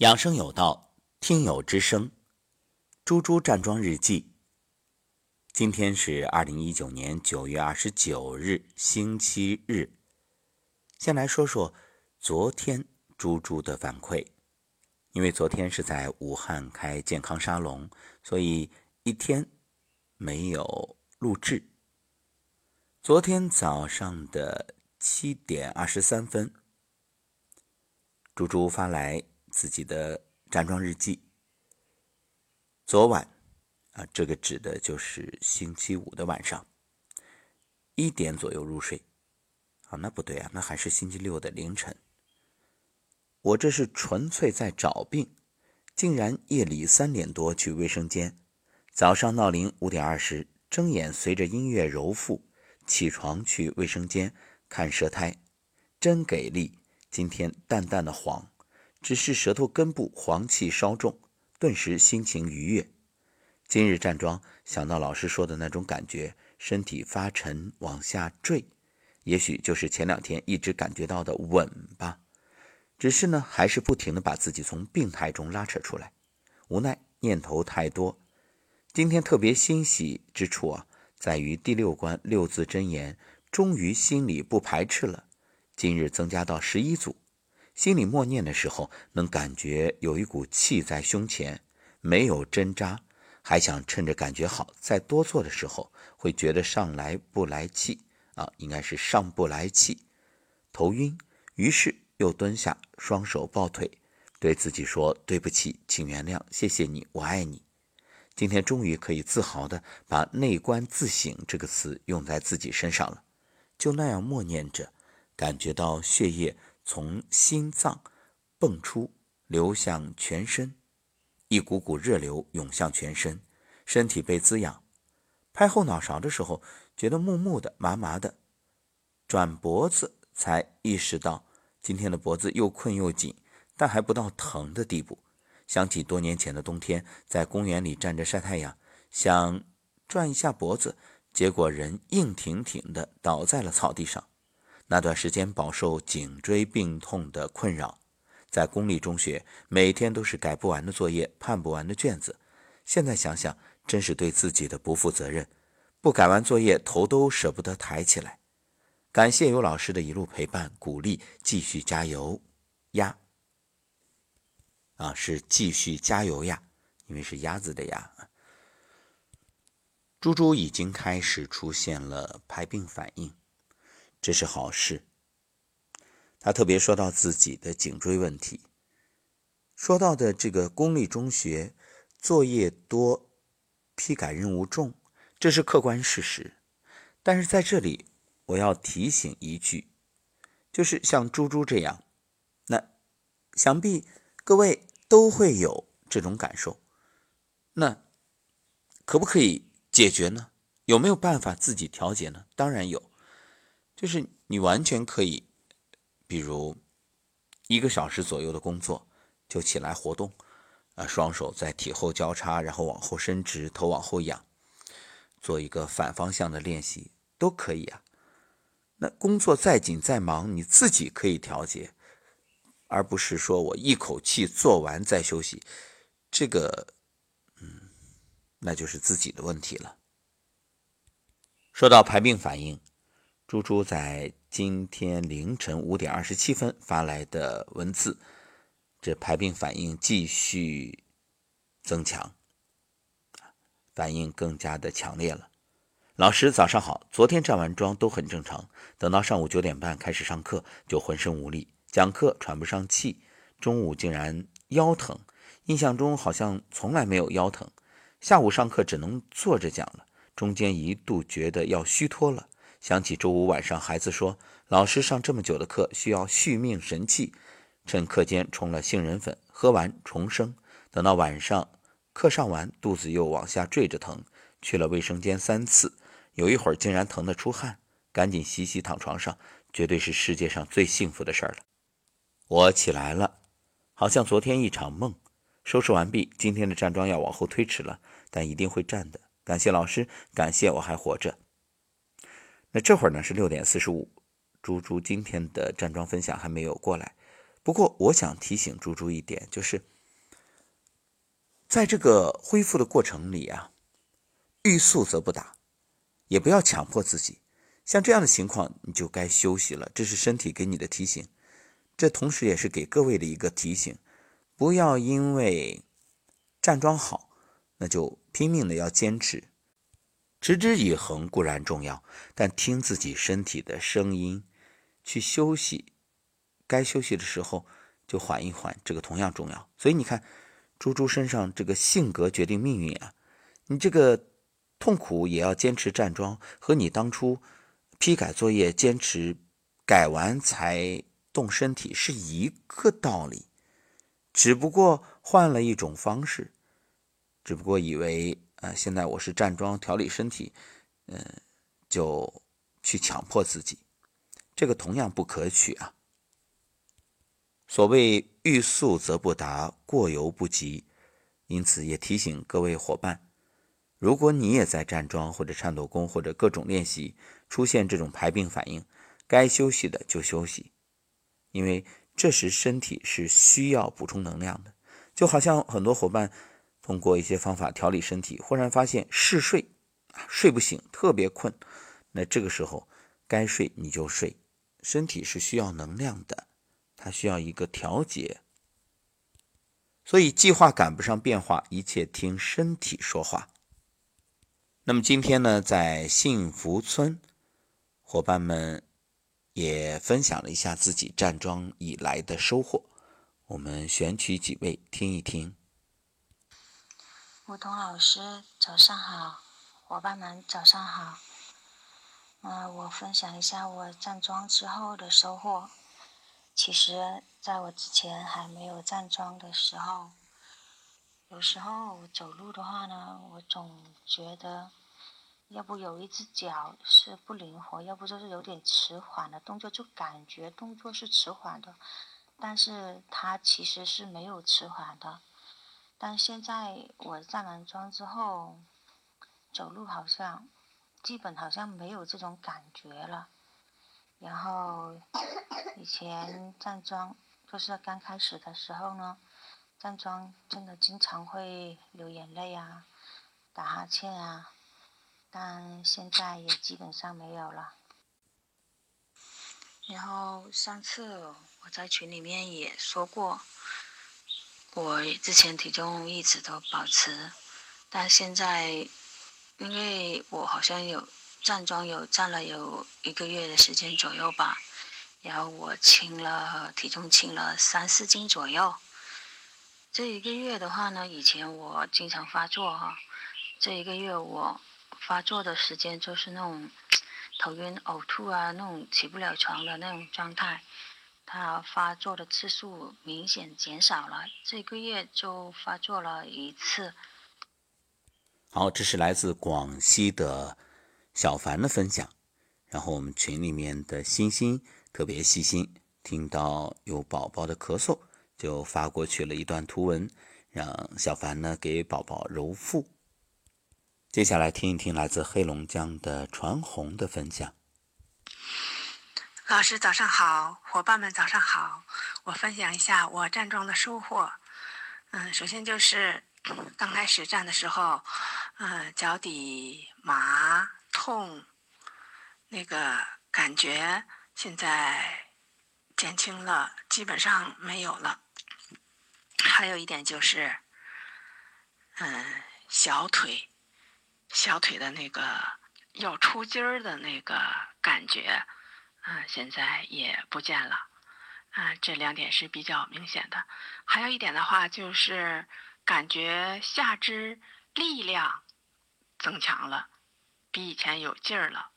养生有道，听友之声，猪猪站桩日记。今天是二零一九年九月二十九日，星期日。先来说说昨天猪猪的反馈，因为昨天是在武汉开健康沙龙，所以一天没有录制。昨天早上的七点二十三分，猪猪发来。自己的站桩日记。昨晚啊，这个指的就是星期五的晚上，一点左右入睡。啊，那不对啊，那还是星期六的凌晨。我这是纯粹在找病，竟然夜里三点多去卫生间，早上闹铃五点二十，睁眼随着音乐揉腹，起床去卫生间看舌苔，真给力！今天淡淡的黄。只是舌头根部黄气稍重，顿时心情愉悦。今日站桩，想到老师说的那种感觉，身体发沉往下坠，也许就是前两天一直感觉到的稳吧。只是呢，还是不停的把自己从病态中拉扯出来，无奈念头太多。今天特别欣喜之处啊，在于第六关六字真言，终于心里不排斥了。今日增加到十一组。心里默念的时候，能感觉有一股气在胸前，没有针扎，还想趁着感觉好再多做的时候，会觉得上来不来气啊，应该是上不来气，头晕，于是又蹲下，双手抱腿，对自己说：“对不起，请原谅，谢谢你，我爱你。”今天终于可以自豪地把“内观自省”这个词用在自己身上了，就那样默念着，感觉到血液。从心脏蹦出，流向全身，一股股热流涌向全身，身体被滋养。拍后脑勺的时候，觉得木木的、麻麻的，转脖子才意识到今天的脖子又困又紧，但还不到疼的地步。想起多年前的冬天，在公园里站着晒太阳，想转一下脖子，结果人硬挺挺的倒在了草地上。那段时间饱受颈椎病痛的困扰，在公立中学每天都是改不完的作业、判不完的卷子。现在想想，真是对自己的不负责任，不改完作业头都舍不得抬起来。感谢有老师的一路陪伴、鼓励，继续加油呀！啊，是继续加油呀，因为是鸭子的鸭。猪猪已经开始出现了排病反应。这是好事。他特别说到自己的颈椎问题，说到的这个公立中学作业多、批改任务重，这是客观事实。但是在这里，我要提醒一句，就是像猪猪这样，那想必各位都会有这种感受。那可不可以解决呢？有没有办法自己调节呢？当然有。就是你完全可以，比如一个小时左右的工作，就起来活动，啊，双手在体后交叉，然后往后伸直，头往后仰，做一个反方向的练习，都可以啊。那工作再紧再忙，你自己可以调节，而不是说我一口气做完再休息，这个，嗯，那就是自己的问题了。说到排病反应。猪猪在今天凌晨五点二十七分发来的文字，这排病反应继续增强，反应更加的强烈了。老师早上好，昨天站完桩都很正常，等到上午九点半开始上课就浑身无力，讲课喘不上气，中午竟然腰疼，印象中好像从来没有腰疼。下午上课只能坐着讲了，中间一度觉得要虚脱了。想起周五晚上，孩子说老师上这么久的课需要续命神器，趁课间冲了杏仁粉，喝完重生。等到晚上课上完，肚子又往下坠着疼，去了卫生间三次，有一会儿竟然疼得出汗，赶紧洗洗躺床上，绝对是世界上最幸福的事儿了。我起来了，好像昨天一场梦。收拾完毕，今天的站桩要往后推迟了，但一定会站的。感谢老师，感谢我还活着。那这会儿呢是六点四十五，猪猪今天的站桩分享还没有过来，不过，我想提醒猪猪一点，就是在这个恢复的过程里啊，欲速则不达，也不要强迫自己。像这样的情况，你就该休息了，这是身体给你的提醒。这同时也是给各位的一个提醒，不要因为站桩好，那就拼命的要坚持。持之以恒固然重要，但听自己身体的声音，去休息。该休息的时候就缓一缓，这个同样重要。所以你看，猪猪身上这个性格决定命运啊！你这个痛苦也要坚持站桩，和你当初批改作业坚持改完才动身体是一个道理，只不过换了一种方式，只不过以为啊，现在我是站桩调理身体，嗯，就去强迫自己，这个同样不可取啊。所谓欲速则不达，过犹不及。因此，也提醒各位伙伴：如果你也在站桩或者颤抖功或者各种练习出现这种排病反应，该休息的就休息，因为这时身体是需要补充能量的。就好像很多伙伴通过一些方法调理身体，忽然发现嗜睡，睡不醒，特别困。那这个时候该睡你就睡，身体是需要能量的。它需要一个调节，所以计划赶不上变化，一切听身体说话。那么今天呢，在幸福村，伙伴们也分享了一下自己站桩以来的收获，我们选取几位听一听。梧桐老师，早上好，伙伴们早上好。呃，我分享一下我站桩之后的收获。其实，在我之前还没有站桩的时候，有时候走路的话呢，我总觉得，要不有一只脚是不灵活，要不就是有点迟缓的动作，就感觉动作是迟缓的，但是它其实是没有迟缓的。但现在我站完桩之后，走路好像，基本好像没有这种感觉了。然后以前站桩就是刚开始的时候呢，站桩真的经常会流眼泪啊，打哈欠啊，但现在也基本上没有了。然后上次我在群里面也说过，我之前体重一直都保持，但现在因为我好像有。站桩有站了有一个月的时间左右吧，然后我轻了体重轻了三四斤左右。这一个月的话呢，以前我经常发作哈，这一个月我发作的时间就是那种 头晕呕吐啊，那种起不了床的那种状态，它发作的次数明显减少了，这个月就发作了一次。好，这是来自广西的。小凡的分享，然后我们群里面的欣欣特别细心，听到有宝宝的咳嗽，就发过去了一段图文，让小凡呢给宝宝揉腹。接下来听一听来自黑龙江的传红的分享。老师早上好，伙伴们早上好，我分享一下我站桩的收获。嗯，首先就是刚开始站的时候，嗯，脚底麻。痛，那个感觉现在减轻了，基本上没有了。还有一点就是，嗯，小腿，小腿的那个要出筋儿的那个感觉，嗯，现在也不见了。嗯，这两点是比较明显的。还有一点的话，就是感觉下肢力量增强了。比以前有劲儿了。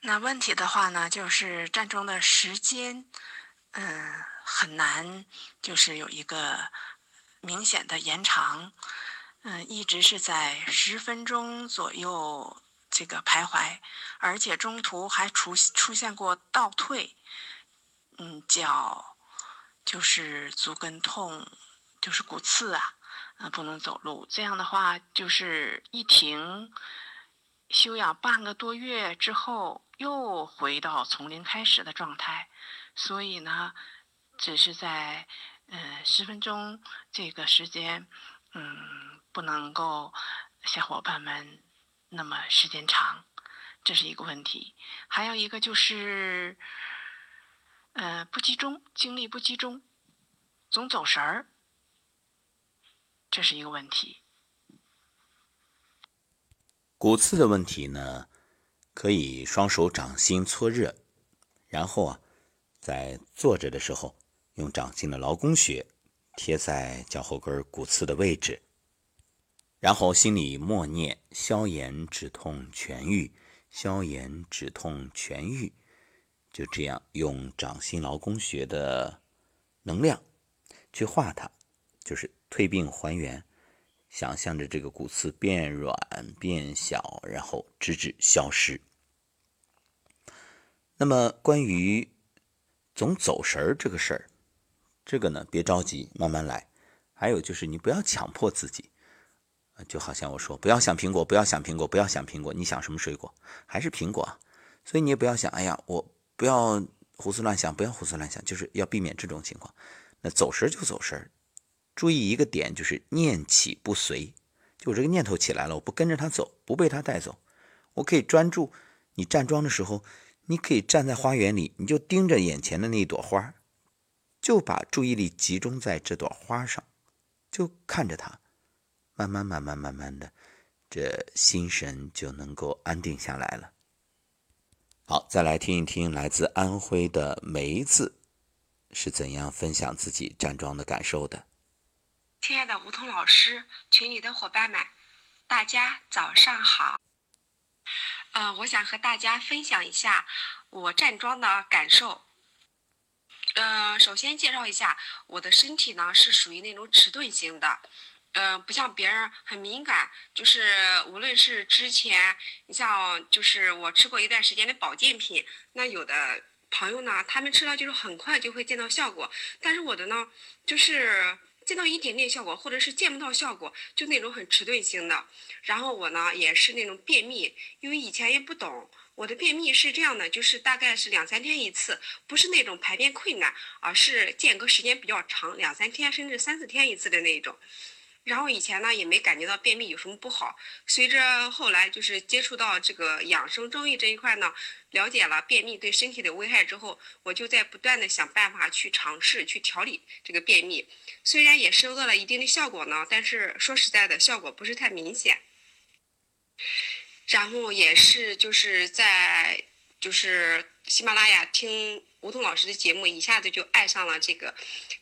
那问题的话呢，就是站桩的时间，嗯，很难，就是有一个明显的延长，嗯，一直是在十分钟左右这个徘徊，而且中途还出出现过倒退，嗯，脚就是足跟痛，就是骨刺啊。啊，不能走路，这样的话就是一停，休养半个多月之后，又回到从零开始的状态，所以呢，只是在嗯十分钟这个时间，嗯，不能够小伙伴们那么时间长，这是一个问题。还有一个就是，呃，不集中，精力不集中，总走神儿，这是一个问题。骨刺的问题呢，可以双手掌心搓热，然后啊，在坐着的时候用掌心的劳宫穴贴在脚后跟骨刺的位置，然后心里默念“消炎止痛痊愈，消炎止痛痊愈”，就这样用掌心劳宫穴的能量去化它，就是退病还原。想象着这个骨刺变软变小，然后直至消失。那么关于总走神儿这个事儿，这个呢别着急，慢慢来。还有就是你不要强迫自己，就好像我说不要想苹果，不要想苹果，不要想苹果，你想什么水果还是苹果。所以你也不要想，哎呀，我不要胡思乱想，不要胡思乱想，就是要避免这种情况。那走神就走神。注意一个点，就是念起不随。就我这个念头起来了，我不跟着他走，不被他带走，我可以专注。你站桩的时候，你可以站在花园里，你就盯着眼前的那一朵花，就把注意力集中在这朵花上，就看着它，慢慢、慢慢、慢慢的，这心神就能够安定下来了。好，再来听一听来自安徽的梅子是怎样分享自己站桩的感受的。亲爱的梧桐老师，群里的伙伴们，大家早上好。呃，我想和大家分享一下我站桩的感受。呃，首先介绍一下我的身体呢，是属于那种迟钝型的，呃，不像别人很敏感，就是无论是之前，你像就是我吃过一段时间的保健品，那有的朋友呢，他们吃了就是很快就会见到效果，但是我的呢，就是。见到一点点效果，或者是见不到效果，就那种很迟钝型的。然后我呢也是那种便秘，因为以前也不懂，我的便秘是这样的，就是大概是两三天一次，不是那种排便困难，而是间隔时间比较长，两三天甚至三四天一次的那种。然后以前呢也没感觉到便秘有什么不好，随着后来就是接触到这个养生中医这一块呢，了解了便秘对身体的危害之后，我就在不断的想办法去尝试去调理这个便秘，虽然也收到了一定的效果呢，但是说实在的，效果不是太明显。然后也是就是在就是喜马拉雅听吴桐老师的节目，一下子就爱上了这个，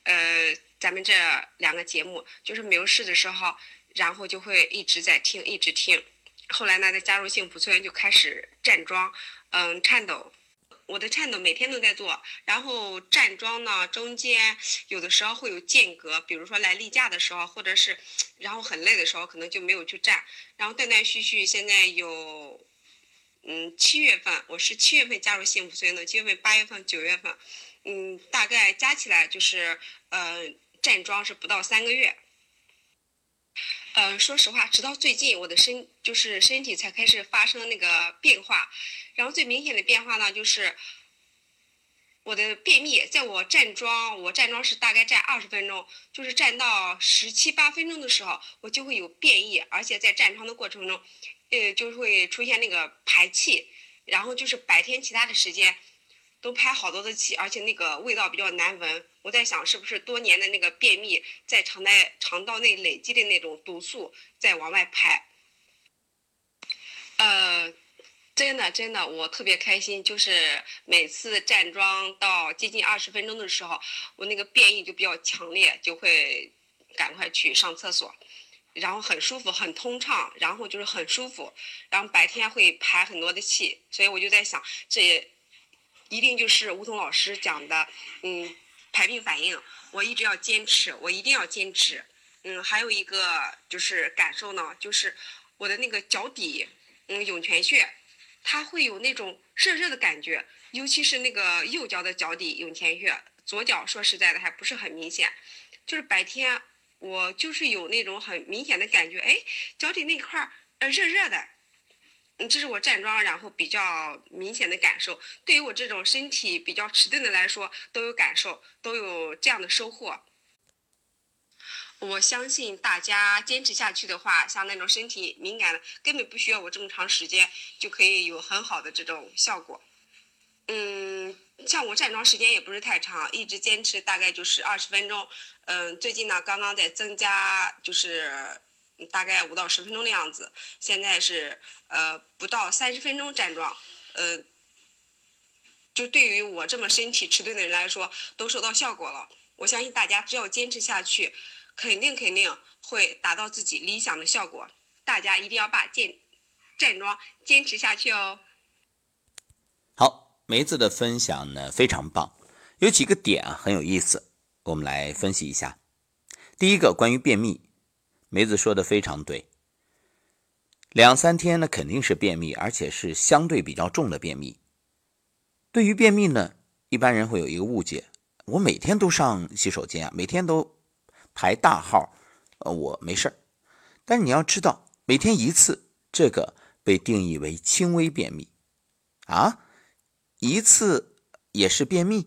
呃。咱们这两个节目就是没有事的时候，然后就会一直在听，一直听。后来呢，再加入幸福村，就开始站桩，嗯，颤抖。我的颤抖每天都在做，然后站桩呢，中间有的时候会有间隔，比如说来例假的时候，或者是然后很累的时候，可能就没有去站。然后断断续续，现在有，嗯，七月份我是七月份加入幸福村的，七月份、八月份、九月份，嗯，大概加起来就是，呃。站桩是不到三个月，嗯，说实话，直到最近我的身就是身体才开始发生那个变化，然后最明显的变化呢，就是我的便秘，在我站桩，我站桩是大概站二十分钟，就是站到十七八分钟的时候，我就会有便意，而且在站桩的过程中，呃，就会出现那个排气，然后就是白天其他的时间。都排好多的气，而且那个味道比较难闻。我在想，是不是多年的那个便秘在肠内肠道内累积的那种毒素在往外排？呃，真的真的，我特别开心，就是每次站桩到接近二十分钟的时候，我那个便意就比较强烈，就会赶快去上厕所，然后很舒服，很通畅，然后就是很舒服，然后白天会排很多的气，所以我就在想这也。一定就是吴桐老师讲的，嗯，排病反应，我一直要坚持，我一定要坚持。嗯，还有一个就是感受呢，就是我的那个脚底，嗯，涌泉穴，它会有那种热热的感觉，尤其是那个右脚的脚底涌泉穴，左脚说实在的还不是很明显。就是白天我就是有那种很明显的感觉，哎，脚底那块儿呃热热的。这是我站桩然后比较明显的感受。对于我这种身体比较迟钝的来说，都有感受，都有这样的收获。我相信大家坚持下去的话，像那种身体敏感的，根本不需要我这么长时间就可以有很好的这种效果。嗯，像我站桩时间也不是太长，一直坚持大概就是二十分钟。嗯，最近呢刚刚在增加，就是大概五到十分钟的样子。现在是呃不到三十分钟站桩，呃，就对于我这么身体迟钝的人来说，都收到效果了。我相信大家只要坚持下去。肯定肯定会达到自己理想的效果，大家一定要把健站桩坚持下去哦。好，梅子的分享呢非常棒，有几个点啊很有意思，我们来分析一下。第一个关于便秘，梅子说的非常对，两三天呢肯定是便秘，而且是相对比较重的便秘。对于便秘呢，一般人会有一个误解，我每天都上洗手间啊，每天都。排大号，呃，我没事儿。但是你要知道，每天一次，这个被定义为轻微便秘啊，一次也是便秘，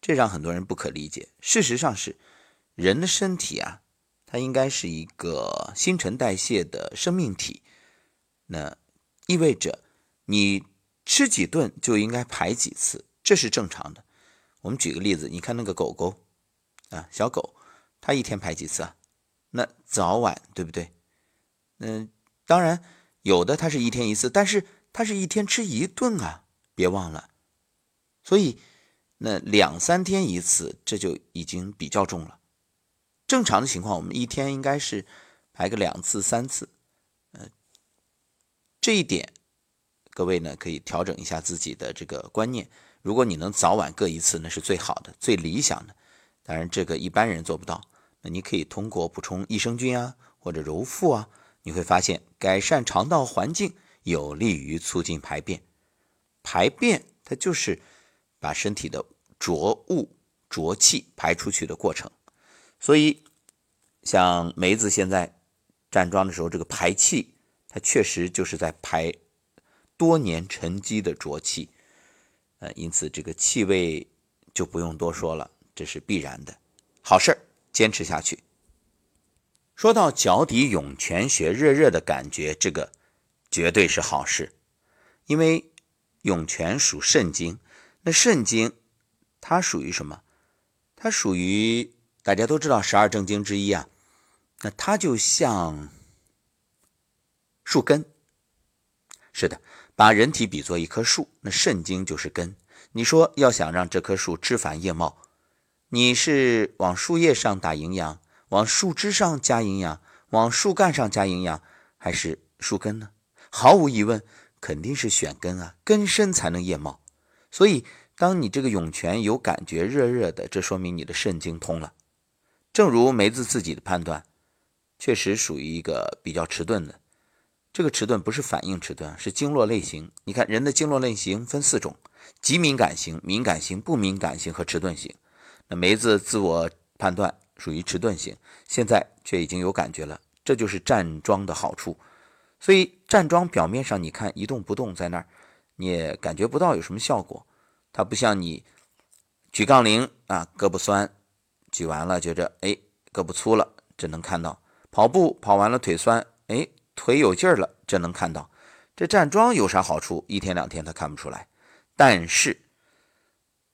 这让很多人不可理解。事实上是，人的身体啊，它应该是一个新陈代谢的生命体，那意味着你吃几顿就应该排几次，这是正常的。我们举个例子，你看那个狗狗啊，小狗。它一天排几次啊？那早晚对不对？嗯，当然有的它是一天一次，但是它是一天吃一顿啊，别忘了。所以那两三天一次，这就已经比较重了。正常的情况，我们一天应该是排个两次、三次。嗯，这一点各位呢可以调整一下自己的这个观念。如果你能早晚各一次，那是最好的、最理想的。当然，这个一般人做不到。那你可以通过补充益生菌啊，或者揉腹啊，你会发现改善肠道环境，有利于促进排便。排便它就是把身体的浊物、浊气排出去的过程。所以，像梅子现在站桩的时候，这个排气，它确实就是在排多年沉积的浊气。呃，因此这个气味就不用多说了，这是必然的，好事儿。坚持下去。说到脚底涌泉穴热热的感觉，这个绝对是好事，因为涌泉属肾经，那肾经它属于什么？它属于大家都知道十二正经之一啊。那它就像树根，是的，把人体比作一棵树，那肾经就是根。你说要想让这棵树枝繁叶茂。你是往树叶上打营养，往树枝上加营养，往树干上加营养，还是树根呢？毫无疑问，肯定是选根啊，根深才能叶茂。所以，当你这个涌泉有感觉热热的，这说明你的肾经通了。正如梅子自己的判断，确实属于一个比较迟钝的。这个迟钝不是反应迟钝，是经络类型。你看，人的经络类型分四种：极敏感型、敏感型、不敏感型和迟钝型。那梅子自我判断属于迟钝型，现在却已经有感觉了，这就是站桩的好处。所以站桩表面上你看一动不动在那儿，你也感觉不到有什么效果。它不像你举杠铃啊，胳膊酸，举完了觉着哎胳膊粗了，这能看到；跑步跑完了腿酸，哎腿有劲儿了，这能看到。这站桩有啥好处？一天两天他看不出来，但是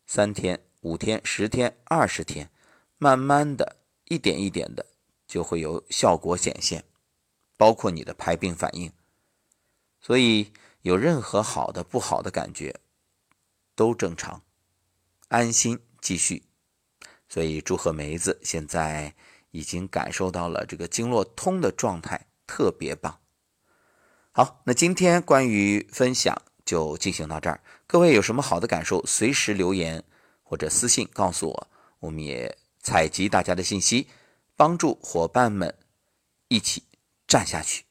三天。五天、十天、二十天，慢慢的一点一点的就会有效果显现，包括你的排病反应。所以有任何好的、不好的感觉都正常，安心继续。所以祝贺梅子，现在已经感受到了这个经络通的状态，特别棒。好，那今天关于分享就进行到这儿。各位有什么好的感受，随时留言。或者私信告诉我，我们也采集大家的信息，帮助伙伴们一起站下去。